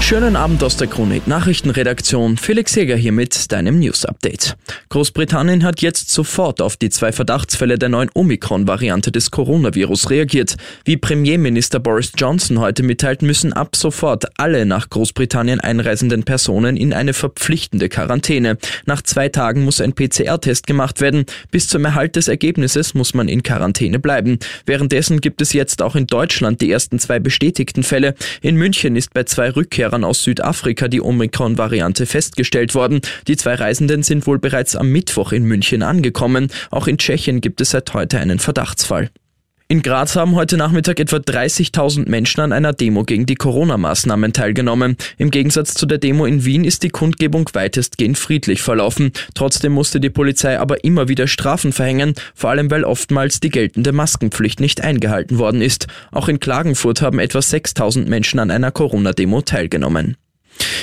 Schönen Abend aus der Chronik Nachrichtenredaktion. Felix Jäger hier mit deinem News Update. Großbritannien hat jetzt sofort auf die zwei Verdachtsfälle der neuen Omikron-Variante des Coronavirus reagiert. Wie Premierminister Boris Johnson heute mitteilt, müssen ab sofort alle nach Großbritannien einreisenden Personen in eine verpflichtende Quarantäne. Nach zwei Tagen muss ein PCR-Test gemacht werden. Bis zum Erhalt des Ergebnisses muss man in Quarantäne bleiben. Währenddessen gibt es jetzt auch in Deutschland die ersten zwei bestätigten Fälle. In München ist bei zwei Rückkehrern Rückkehrern aus Südafrika die Omikron-Variante festgestellt worden. Die zwei Reisenden sind wohl bereits am Mittwoch in München angekommen. Auch in Tschechien gibt es seit heute einen Verdachtsfall. In Graz haben heute Nachmittag etwa 30.000 Menschen an einer Demo gegen die Corona-Maßnahmen teilgenommen. Im Gegensatz zu der Demo in Wien ist die Kundgebung weitestgehend friedlich verlaufen. Trotzdem musste die Polizei aber immer wieder Strafen verhängen, vor allem weil oftmals die geltende Maskenpflicht nicht eingehalten worden ist. Auch in Klagenfurt haben etwa 6.000 Menschen an einer Corona-Demo teilgenommen.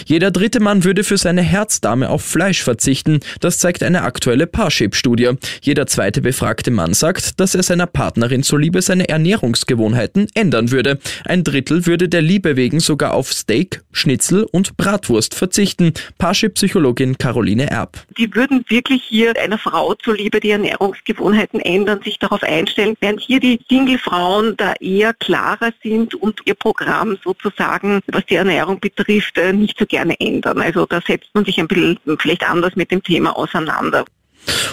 Jeder dritte Mann würde für seine Herzdame auf Fleisch verzichten. Das zeigt eine aktuelle Parship-Studie. Jeder zweite befragte Mann sagt, dass er seiner Partnerin zuliebe seine Ernährungsgewohnheiten ändern würde. Ein Drittel würde der Liebe wegen sogar auf Steak, Schnitzel und Bratwurst verzichten. Parship-Psychologin Caroline Erb. Die würden wirklich hier einer Frau zuliebe die Ernährungsgewohnheiten ändern, sich darauf einstellen, während hier die Single-Frauen da eher klarer sind und ihr Programm sozusagen, was die Ernährung betrifft, äh, nicht so gerne ändern. Also da setzt man sich ein bisschen vielleicht anders mit dem Thema auseinander.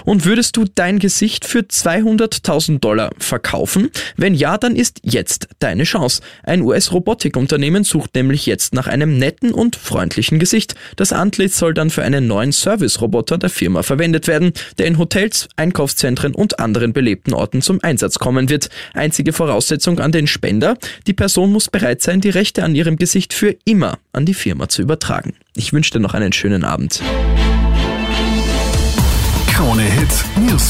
Und würdest du dein Gesicht für 200.000 Dollar verkaufen? Wenn ja, dann ist jetzt deine Chance. Ein US-Robotikunternehmen sucht nämlich jetzt nach einem netten und freundlichen Gesicht. Das Antlitz soll dann für einen neuen Service-Roboter der Firma verwendet werden, der in Hotels, Einkaufszentren und anderen belebten Orten zum Einsatz kommen wird. Einzige Voraussetzung an den Spender, die Person muss bereit sein, die Rechte an ihrem Gesicht für immer an die Firma zu übertragen. Ich wünsche dir noch einen schönen Abend.